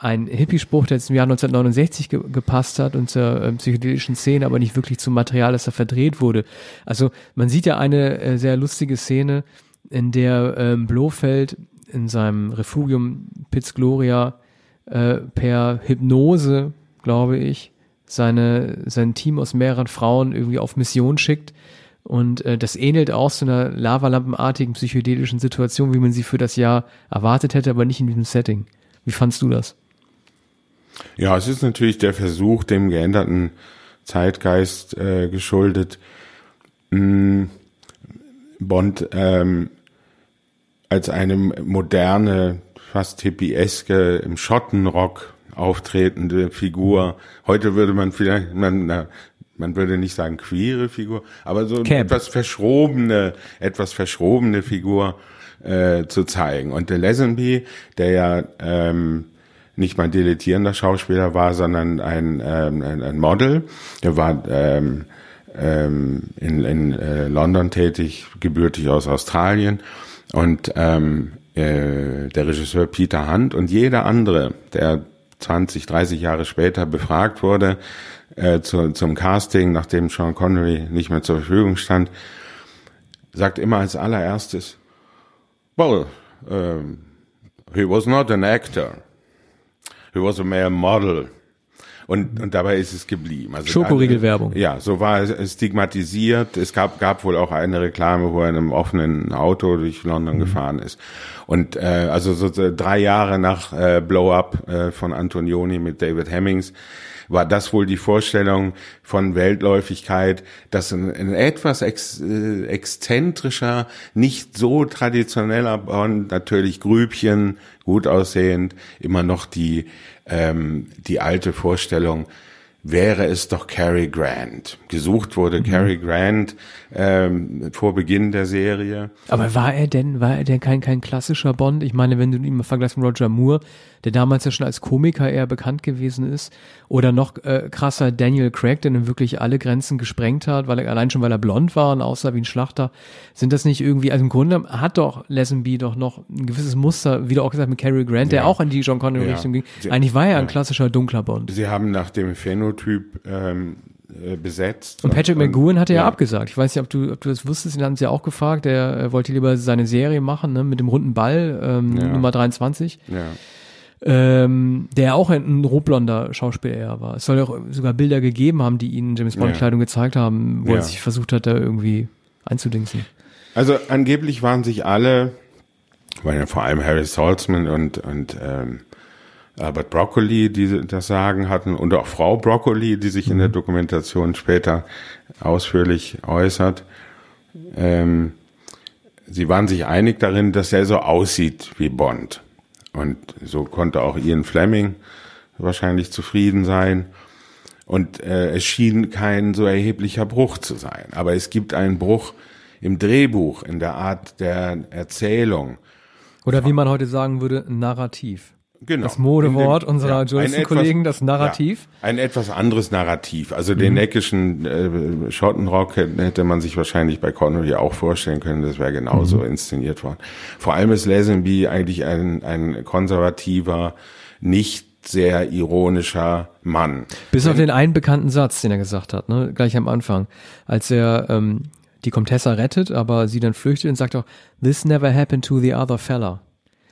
ein Hippie-Spruch, der jetzt im Jahr 1969 ge gepasst hat und zur äh, psychedelischen Szene, aber nicht wirklich zum Material, das da verdreht wurde. Also man sieht ja eine äh, sehr lustige Szene, in der ähm, Blofeld in seinem Refugium Piz Gloria äh, per Hypnose, glaube ich, seine, sein Team aus mehreren Frauen irgendwie auf Mission schickt. Und äh, das ähnelt auch so einer lavalampenartigen psychedelischen Situation, wie man sie für das Jahr erwartet hätte, aber nicht in diesem Setting. Wie fandst du das? Ja, es ist natürlich der Versuch, dem geänderten Zeitgeist äh, geschuldet, mh, hm, Bond ähm, als eine moderne, fast hippieske, im Schottenrock auftretende Figur. Heute würde man vielleicht, man, na, man würde nicht sagen queere Figur, aber so Camp. etwas verschrobene, etwas verschrobene Figur äh, zu zeigen. Und der Lesenby, der ja ähm, nicht mal dilettierender Schauspieler war, sondern ein, ähm, ein, ein Model. Er war ähm, ähm, in, in äh, London tätig, gebürtig aus Australien. Und ähm, äh, der Regisseur Peter Hunt und jeder andere, der 20, 30 Jahre später befragt wurde äh, zu, zum Casting, nachdem Sean Connery nicht mehr zur Verfügung stand, sagt immer als allererstes, well, um, he was not an actor he was a mere model. Und, und dabei ist es geblieben. Also Schokoriegelwerbung. Ja, so war es stigmatisiert. Es gab, gab wohl auch eine Reklame, wo er in einem offenen Auto durch London mhm. gefahren ist. Und äh, also so drei Jahre nach äh, Blow Up äh, von Antonioni mit David Hemmings war das wohl die Vorstellung von Weltläufigkeit, dass ein, ein etwas ex, äh, exzentrischer, nicht so traditioneller Bond, natürlich Grübchen, gut aussehend, immer noch die, ähm, die alte Vorstellung wäre es doch Cary Grant. Gesucht wurde mhm. Cary Grant ähm, vor Beginn der Serie. Aber war er denn, war er denn kein, kein klassischer Bond? Ich meine, wenn du ihn mal vergleichst mit Roger Moore, der damals ja schon als Komiker eher bekannt gewesen ist, oder noch äh, krasser Daniel Craig, der dann wirklich alle Grenzen gesprengt hat, weil er allein schon, weil er blond war und aussah wie ein Schlachter, sind das nicht irgendwie, also im Grunde hat doch Lesenby doch noch ein gewisses Muster, wie du auch gesagt mit Cary Grant, der ja. auch in die John Connery-Richtung ja. ging. Eigentlich war er ja. ein klassischer dunkler Bond. Sie haben nach dem Phänotyp ähm, äh, besetzt. Und Patrick McGowan hatte ja, ja, abgesagt. Ich weiß nicht, ob du, ob du das wusstest, den haben sie ja auch gefragt. Der äh, wollte lieber seine Serie machen, ne, mit dem runden Ball, ähm, ja. Nummer 23. Ja. Ähm, der auch ein, ein rotblonder Schauspieler war. Es soll ja auch sogar Bilder gegeben haben, die ihn James Bond Kleidung gezeigt haben, wo er sich versucht hat, da irgendwie einzudingsen. Also angeblich waren sich alle, weil ja vor allem Harry Saltzman und, und ähm, Albert Broccoli, die das Sagen hatten, und auch Frau Broccoli, die sich in der mhm. Dokumentation später ausführlich äußert. Ähm, sie waren sich einig darin, dass er so aussieht wie Bond. Und so konnte auch Ian Fleming wahrscheinlich zufrieden sein. Und äh, es schien kein so erheblicher Bruch zu sein. Aber es gibt einen Bruch im Drehbuch, in der Art der Erzählung. Oder wie man heute sagen würde, Narrativ. Genau. Das Modewort dem, unserer ja, Journalistenkollegen, das Narrativ. Ja, ein etwas anderes Narrativ. Also den mhm. neckischen äh, Schottenrock hätte man sich wahrscheinlich bei Connery auch vorstellen können. Das wäre genauso mhm. inszeniert worden. Vor allem ist Lazenby eigentlich ein, ein konservativer, nicht sehr ironischer Mann. Bis auf den einen bekannten Satz, den er gesagt hat, ne, gleich am Anfang, als er ähm, die Comtessa rettet, aber sie dann flüchtet und sagt auch, "This never happened to the other fella."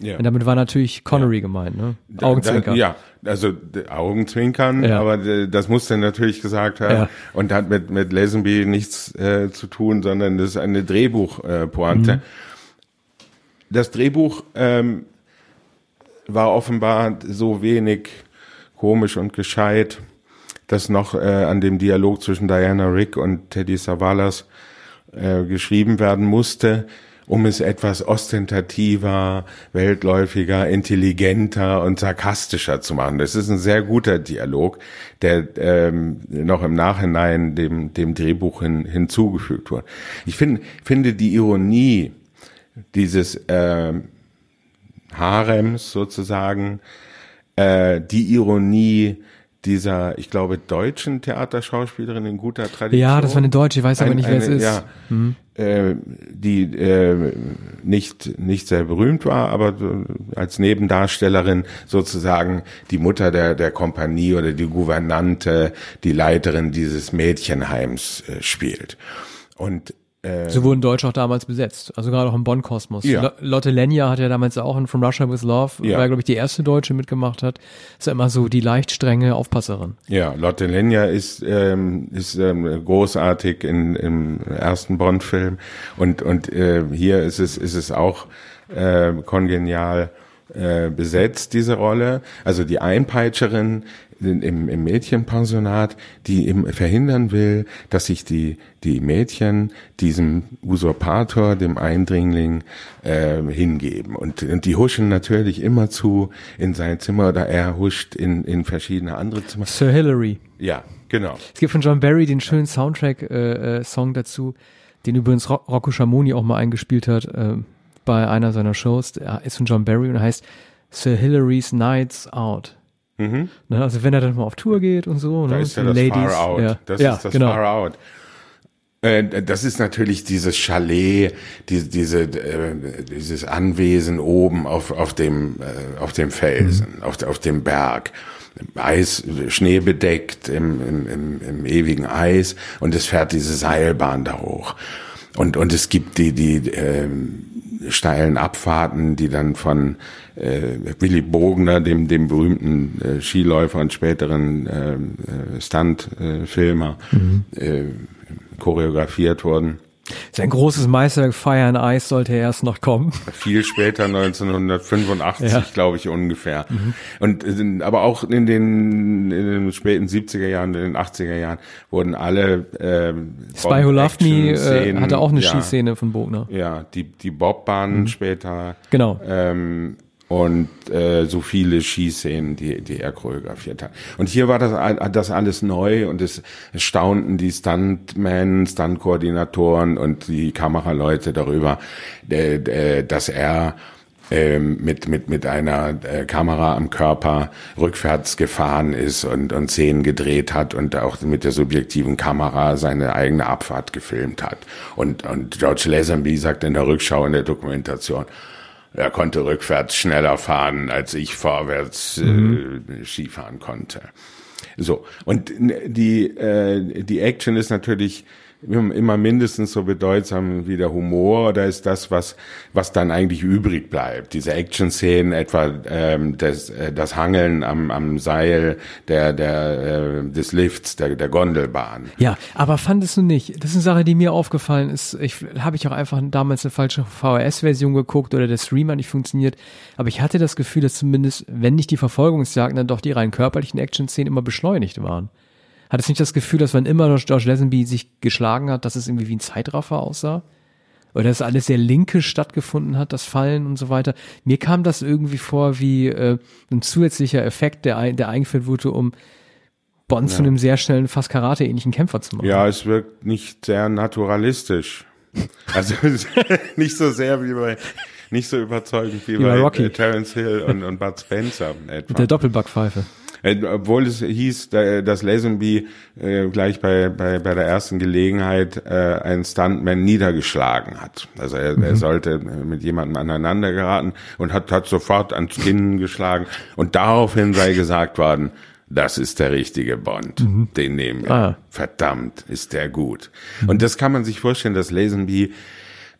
Ja. Und damit war natürlich Connery ja. gemeint, ne? Augenzwinkern. ja, also Augenzwinkern, ja. aber das muss er natürlich gesagt haben ja. und hat mit mit Lazenby nichts äh, zu tun, sondern das ist eine Drehbuchpointe. Äh, mhm. Das Drehbuch ähm, war offenbar so wenig komisch und gescheit, dass noch äh, an dem Dialog zwischen Diana Rick und Teddy Savalas äh, geschrieben werden musste um es etwas ostentativer, weltläufiger, intelligenter und sarkastischer zu machen. Das ist ein sehr guter Dialog, der ähm, noch im Nachhinein dem, dem Drehbuch hin, hinzugefügt wurde. Ich find, finde die Ironie dieses äh, Harems sozusagen, äh, die Ironie dieser, ich glaube, deutschen Theaterschauspielerin in guter Tradition. Ja, das war eine deutsche, ich weiß aber nicht, wer es ist. Ja, mhm. äh, die äh, nicht, nicht sehr berühmt war, aber als Nebendarstellerin sozusagen die Mutter der, der Kompanie oder die Gouvernante, die Leiterin dieses Mädchenheims äh, spielt. Und äh, so wurden Deutsche auch damals besetzt, also gerade auch im Bonn-Kosmos. Ja. Lotte Lenya hat ja damals auch in From Russia with Love, ja. war glaube ich die erste Deutsche mitgemacht hat. Ist ja immer so die leicht strenge Aufpasserin. Ja, Lotte Lenya ist ähm, ist ähm, großartig in, im ersten Bond-Film und und äh, hier ist es ist es auch äh, kongenial äh, besetzt diese Rolle. Also die Einpeitscherin im, im Mädchenpensionat, die eben verhindern will, dass sich die, die Mädchen diesem Usurpator, dem Eindringling, äh, hingeben. Und, und die huschen natürlich immer zu in sein Zimmer oder er huscht in, in verschiedene andere Zimmer. Sir Hilary. Ja, genau. Es gibt von John Barry den schönen Soundtrack-Song äh, äh, dazu, den übrigens Rocco Schamoni auch mal eingespielt hat äh, bei einer seiner Shows. Ist von John Barry und heißt Sir Hilary's Nights Out. Mhm. Ne, also wenn er dann mal auf Tour geht und so. Da ne, ist ja das Ladies, Far Out. Ja. Das ja, ist das genau. Far Out. Äh, das ist natürlich dieses Chalet, die, diese, äh, dieses Anwesen oben auf, auf dem, äh, auf dem Felsen, mhm. auf, auf dem Berg. Eis, Schnee bedeckt im, im, im, im ewigen Eis und es fährt diese Seilbahn da hoch. Und, und es gibt die, die ähm, steilen Abfahrten, die dann von äh, Willy Bogner, dem, dem berühmten äh, Skiläufer und späteren äh, äh Stuntfilmer, äh, mhm. äh, choreografiert wurden. Sein großes Meisterwerk Fire and Ice sollte erst noch kommen. Viel später, 1985, ja. glaube ich ungefähr. Mhm. Und äh, aber auch in den, in den späten 70er Jahren, in den 80er Jahren wurden alle äh, Spy Who Loved Me äh, hatte auch eine ja, Skiszene von Bogner. Ja, die die Bobbahn mhm. später. Genau. Ähm, und äh, so viele Schießszenen, die, die er choreografiert hat. Und hier war das, das alles neu und es, staunten die Stuntmen, Stuntkoordinatoren und die Kameraleute darüber, äh, dass er ähm, mit, mit, mit einer äh, Kamera am Körper rückwärts gefahren ist und, und Szenen gedreht hat und auch mit der subjektiven Kamera seine eigene Abfahrt gefilmt hat. Und, und George Lazenby sagt in der Rückschau in der Dokumentation, er konnte rückwärts schneller fahren, als ich vorwärts äh, mhm. äh, Skifahren konnte. So und die äh, die Action ist natürlich immer mindestens so bedeutsam wie der Humor oder ist das, was, was dann eigentlich übrig bleibt? Diese Action-Szenen, etwa ähm, das, äh, das Hangeln am, am Seil der, der, äh, des Lifts, der, der Gondelbahn. Ja, aber fandest du nicht? Das ist eine Sache, die mir aufgefallen ist. Ich habe ich auch einfach damals eine falsche VHS-Version geguckt oder der Streamer nicht funktioniert. Aber ich hatte das Gefühl, dass zumindest, wenn nicht die Verfolgungsjagden, dann doch die rein körperlichen Action-Szenen immer beschleunigt waren. Hat es nicht das Gefühl, dass wenn immer George Lazenby sich geschlagen hat, dass es irgendwie wie ein Zeitraffer aussah? Oder dass alles sehr linke stattgefunden hat, das Fallen und so weiter. Mir kam das irgendwie vor wie äh, ein zusätzlicher Effekt, der, der eingeführt wurde, um Bond ja. zu einem sehr schnellen, fast Karate-ähnlichen Kämpfer zu machen. Ja, es wirkt nicht sehr naturalistisch. Also nicht so sehr wie bei, nicht so überzeugend wie, wie bei, bei Rocky. Terence Hill und, und Bud Spencer. Etwa. Mit der Doppelbackpfeife. Äh, obwohl es hieß, dass Lazenby äh, gleich bei, bei, bei der ersten Gelegenheit äh, einen Stuntman niedergeschlagen hat. Also er, mhm. er sollte mit jemandem aneinander geraten und hat, hat sofort ans Kinn geschlagen. Und daraufhin sei gesagt worden, das ist der richtige Bond. Mhm. Den nehmen wir. Ah. Verdammt, ist der gut. Mhm. Und das kann man sich vorstellen, dass Lazenby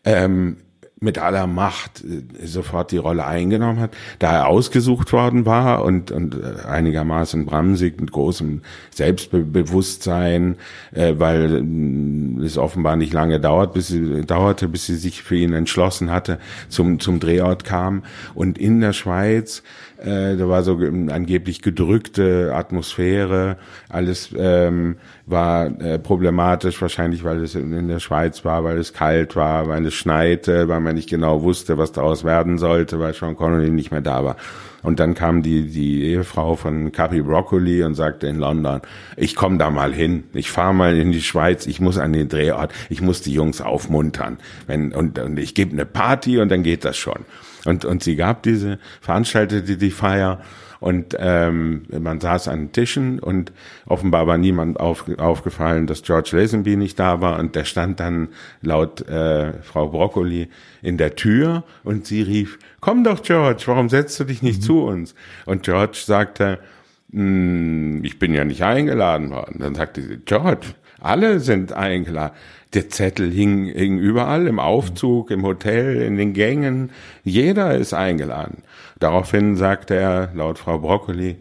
ähm, mit aller Macht äh, sofort die Rolle eingenommen hat, da er ausgesucht worden war und, und äh, einigermaßen bramsig mit großem Selbstbewusstsein, äh, weil äh, es offenbar nicht lange dauert, bis sie, dauerte, bis sie sich für ihn entschlossen hatte, zum, zum Drehort kam. Und in der Schweiz äh, da war so angeblich gedrückte Atmosphäre, alles ähm, war äh, problematisch, wahrscheinlich weil es in der Schweiz war, weil es kalt war, weil es schneite, weil man nicht genau wusste, was daraus werden sollte, weil Sean Connery nicht mehr da war. Und dann kam die, die Ehefrau von Capi Broccoli und sagte in London, ich komme da mal hin, ich fahre mal in die Schweiz, ich muss an den Drehort, ich muss die Jungs aufmuntern. Wenn, und, und ich gebe eine Party und dann geht das schon. Und, und sie gab diese, veranstaltete die Feier und ähm, man saß an Tischen und offenbar war niemand auf, aufgefallen, dass George Lazenby nicht da war und der stand dann laut äh, Frau Broccoli in der Tür und sie rief, komm doch George, warum setzt du dich nicht mhm. zu uns? Und George sagte, hm, ich bin ja nicht eingeladen worden. Dann sagte sie, George, alle sind eingeladen. Der Zettel hing, hing überall, im Aufzug, im Hotel, in den Gängen. Jeder ist eingeladen. Daraufhin sagte er, laut Frau Broccoli,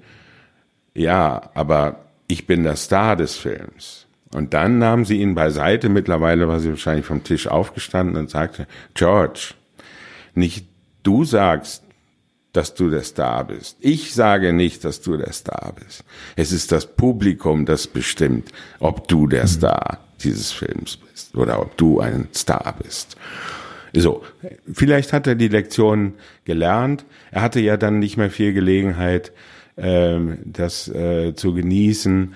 ja, aber ich bin der Star des Films. Und dann nahm sie ihn beiseite, mittlerweile war sie wahrscheinlich vom Tisch aufgestanden und sagte, George, nicht du sagst, dass du der Star bist. Ich sage nicht, dass du der Star bist. Es ist das Publikum, das bestimmt, ob du der mhm. Star dieses Films bist oder ob du ein Star bist. So, vielleicht hat er die Lektion gelernt. Er hatte ja dann nicht mehr viel Gelegenheit, ähm, das äh, zu genießen.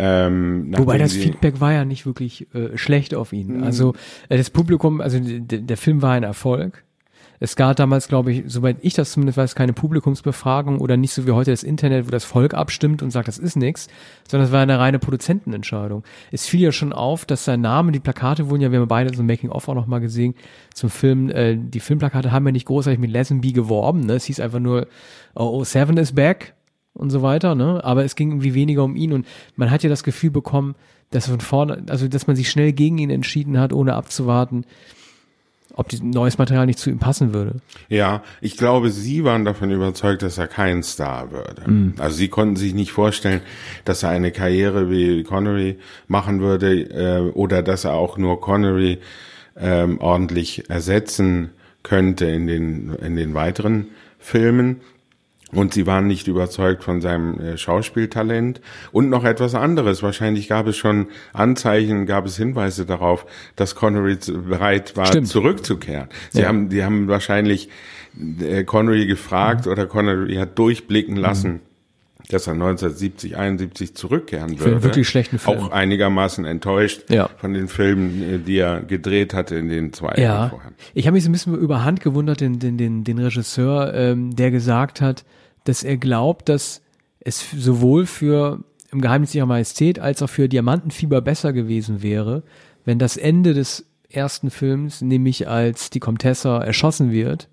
Ähm, Wobei das Feedback war ja nicht wirklich äh, schlecht auf ihn. Mhm. Also äh, das Publikum, also der Film war ein Erfolg. Es gab damals, glaube ich, soweit ich das zumindest weiß, keine Publikumsbefragung oder nicht so wie heute das Internet, wo das Volk abstimmt und sagt, das ist nichts, sondern es war eine reine Produzentenentscheidung. Es fiel ja schon auf, dass sein Name, die Plakate wurden ja, wir haben beide so ein Making-of auch nochmal gesehen zum Film, äh, die Filmplakate haben ja nicht großartig mit Lazenby geworben, ne? es hieß einfach nur, oh, oh, Seven is back und so weiter, ne? aber es ging irgendwie weniger um ihn und man hat ja das Gefühl bekommen, dass von vorne, also dass man sich schnell gegen ihn entschieden hat, ohne abzuwarten, ob neues Material nicht zu ihm passen würde. Ja, ich glaube, sie waren davon überzeugt, dass er kein Star würde. Mm. Also sie konnten sich nicht vorstellen, dass er eine Karriere wie Connery machen würde äh, oder dass er auch nur Connery ähm, ordentlich ersetzen könnte in den in den weiteren Filmen. Und sie waren nicht überzeugt von seinem äh, Schauspieltalent. Und noch etwas anderes. Wahrscheinlich gab es schon Anzeichen, gab es Hinweise darauf, dass Connery bereit war, Stimmt. zurückzukehren. Sie Ja. haben, die haben wahrscheinlich äh, Connery gefragt oder Connery hat durchblicken lassen, dass er 1970, 71 zurückkehren Für einen würde. wirklich schlechten Film. Auch einigermaßen enttäuscht Ja. von den Filmen, äh, die er gedreht hatte in den zwei Jahren Ja, vorher. ich habe mich so ein bisschen über Hand gewundert, den, den, den, den Regisseur, ähm, der gesagt hat, dass er glaubt, dass es sowohl für im Geheimnis ihrer Majestät als auch für Diamantenfieber besser gewesen wäre, wenn das Ende des ersten Films, nämlich als die Comtessa erschossen wird,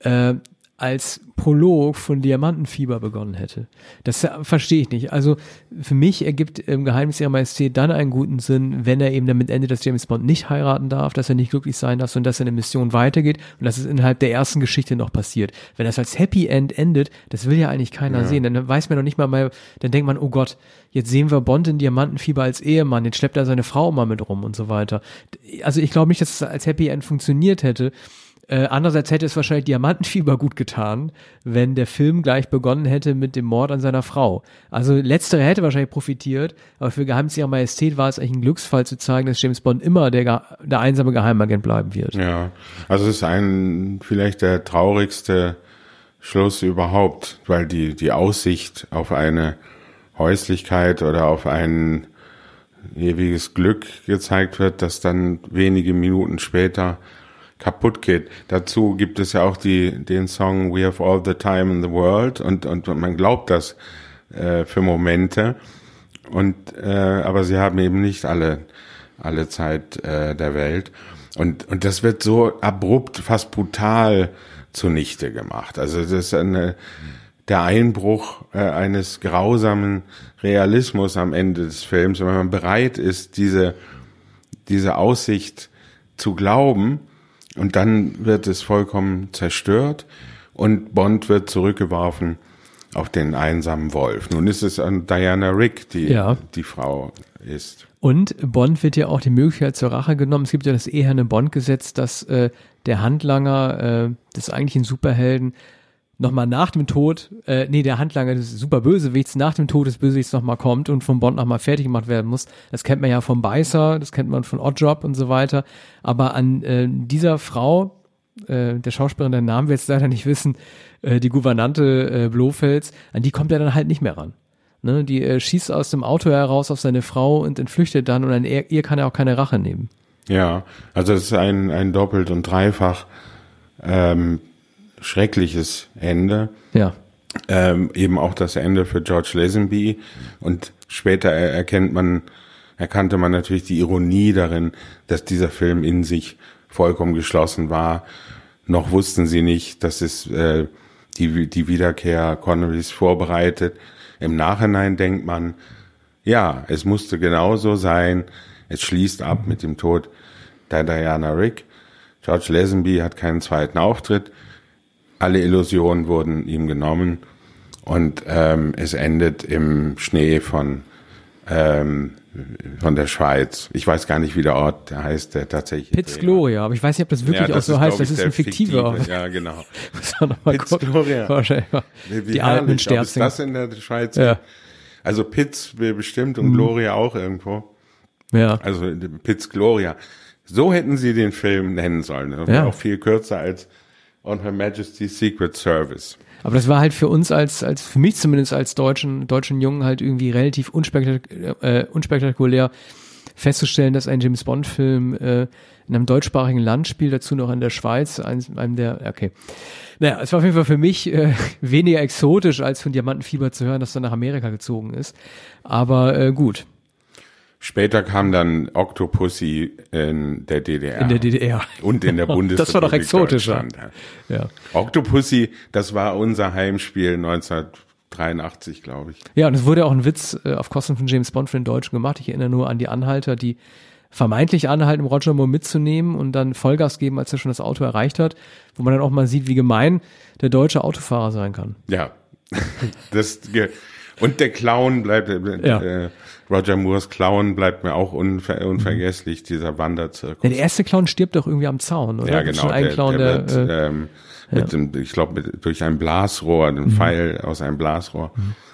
äh, als Prolog von Diamantenfieber begonnen hätte. Das verstehe ich nicht. Also für mich ergibt im Geheimnis ihrer Majestät dann einen guten Sinn, wenn er eben damit endet, dass James Bond nicht heiraten darf, dass er nicht glücklich sein darf und dass seine Mission weitergeht und dass es innerhalb der ersten Geschichte noch passiert. Wenn das als Happy End endet, das will ja eigentlich keiner sehen. Dann weiß man noch nicht mal mal, dann denkt man, oh Gott, jetzt sehen wir Bond in Diamantenfieber als Ehemann, jetzt schleppt er seine Frau mal mit rum und so weiter. Also ich glaube nicht, dass es als Happy End funktioniert hätte. Äh, andererseits hätte es wahrscheinlich Diamantenfieber gut getan, wenn der Film gleich begonnen hätte mit dem Mord an seiner Frau. Also letztere hätte wahrscheinlich profitiert, aber für Geheimnis ihrer Majestät war es eigentlich ein Glücksfall zu zeigen, dass James Bond immer der, der einsame Geheimagent bleiben wird. Ja, also es ist ein vielleicht der traurigste Schluss überhaupt, weil die die Aussicht auf eine Häuslichkeit oder auf ein ewiges Glück gezeigt wird, das dann wenige Minuten später kaputt geht. Dazu gibt es ja auch die den Song We Have All the Time in the World und und man glaubt das äh, für Momente. Und äh, aber sie haben eben nicht alle alle Zeit äh, der Welt. Und und das wird so abrupt fast brutal zunichte gemacht. Also das ist eine der Einbruch äh, eines grausamen Realismus am Ende des Films. Wenn man bereit ist diese diese Aussicht zu glauben und dann wird es vollkommen zerstört und Bond wird zurückgeworfen auf den einsamen Wolf. Nun ist es an Diana Rick, die Ja. die Frau ist. Und Bond wird ja auch die Möglichkeit zur Rache genommen. Es gibt ja das eherne Bond-Gesetz, dass äh, der Handlanger äh, des eigentlichen Superhelden nochmal nach dem Tod, äh, nee, der Handlanger des Superbösewichts nach dem Tod des Bösewichts nochmal kommt und vom Bond nochmal fertig gemacht werden muss. Das kennt man ja vom Beißer, das kennt man von Oddjob und so weiter. Aber an äh, dieser Frau, äh, der Schauspielerin, der Namen wir jetzt leider nicht wissen, äh, die Gouvernante äh, Blofels, an die kommt er dann halt nicht mehr ran. Ne, die äh, schießt aus dem Auto heraus auf seine Frau und entflüchtet dann und an ihr, ihr kann er auch keine Rache nehmen. Ja, also es ist ein, ein doppelt und dreifach ähm, schreckliches Ende. Ja. ähm, eben auch das Ende für George Lazenby und später er erkennt man, erkannte man natürlich die Ironie darin, dass dieser Film in sich vollkommen geschlossen war. Noch wussten sie nicht, dass es äh, die, die Wiederkehr Connerys vorbereitet. Im Nachhinein denkt man, ja, es musste genauso sein. Es schließt ab mit dem Tod der Diana Rick. George Lazenby hat keinen zweiten Auftritt alle Illusionen wurden ihm genommen und ähm, es endet im Schnee von ähm, von der Schweiz. Ich weiß gar nicht, wie der Ort der heißt, der tatsächlich. Pitts Gloria, aber ich weiß nicht, ob das wirklich auch so heißt. Das ist ein fiktiver Ort. Ja, genau. Gucken. Gloria. Wie Die alten es Sterzing. das in der Schweiz Ja. Also Pitts bestimmt Mhm. und Gloria auch irgendwo. Ja. Also Pitts Gloria. So hätten sie den Film nennen sollen. Das Ja. auch viel kürzer als On Her Majesty's Secret Service. Aber das war halt für uns als, als für mich zumindest als deutschen, deutschen Jungen halt irgendwie relativ unspektak äh, unspektakulär festzustellen, dass ein James Bond Film äh, in einem deutschsprachigen Land spielt, dazu noch in der Schweiz, eins, einem der, okay. Naja, es war auf jeden Fall für mich äh, weniger exotisch, als von Diamantenfieber zu hören, dass er nach Amerika gezogen ist. Aber äh, gut, Später kam dann Octopussy in der DDR. in der DDR. Und in der Bundesrepublik Das war doch exotischer. Ja. Octopussy, das war unser Heimspiel 1983, glaube ich. Ja, und es wurde auch ein Witz äh, auf Kosten von James Bond für den Deutschen gemacht. Ich erinnere nur an die Anhalter, die vermeintlich anhalten, um Roger Moore mitzunehmen und dann Vollgas geben, als er schon das Auto erreicht hat, wo man dann auch mal sieht, wie gemein der deutsche Autofahrer sein kann. Ja. Das, und der Clown bleibt, äh, Ja. äh, Roger Moores Clown bleibt mir auch unver unvergesslich, dieser Wanderzirkus. Ja, der erste Clown stirbt doch irgendwie am Zaun, oder? Ja, genau. Der, Clown, der der, wird äh, ähm, Mit dem, ich glaube, durch ein Blasrohr, einen Pfeil aus einem Blasrohr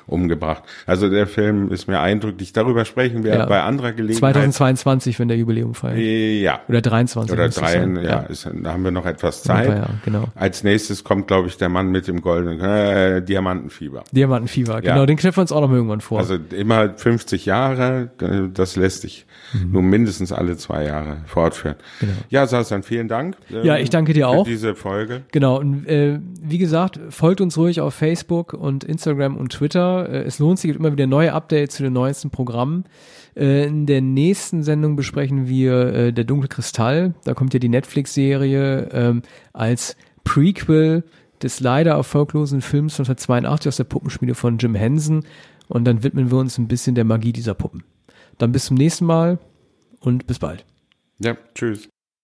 umgebracht. Also der Film ist mir eindrücklich. Darüber sprechen wir Ja. bei anderer Gelegenheit. 2022, wenn der Jubiläum feiert. Ja. Oder 23. Oder drei, sein. ja, Ist, da haben wir noch etwas paar Zeit. Jahre, genau. Als nächstes kommt, glaube ich, der Mann mit dem goldenen äh, Diamantenfieber. Diamantenfieber, Ja. genau, den knüpfen wir uns auch noch irgendwann vor. Also immer 50 Jahre, äh, das lässt sich Mhm. nur mindestens alle zwei Jahre fortführen. Ja, Sasan, vielen Dank. Genau. Ja, ich danke dir für auch. diese Folge. Genau, und äh, wie gesagt, folgt uns ruhig auf Facebook und Instagram und Twitter. Äh, es lohnt sich, gibt immer wieder neue Updates zu den neuesten Programmen. Äh, in der nächsten Sendung besprechen wir äh, Der dunkle Kristall. Da kommt ja die Netflix-Serie ähm, als Prequel des leider erfolglosen Films 1982 aus der Puppenspiele von Jim Henson. Und dann widmen wir uns ein bisschen der Magie dieser Puppen. Dann bis zum nächsten Mal und bis bald. Ja, tschüss.